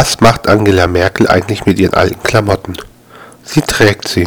Was macht Angela Merkel eigentlich mit ihren alten Klamotten? Sie trägt sie.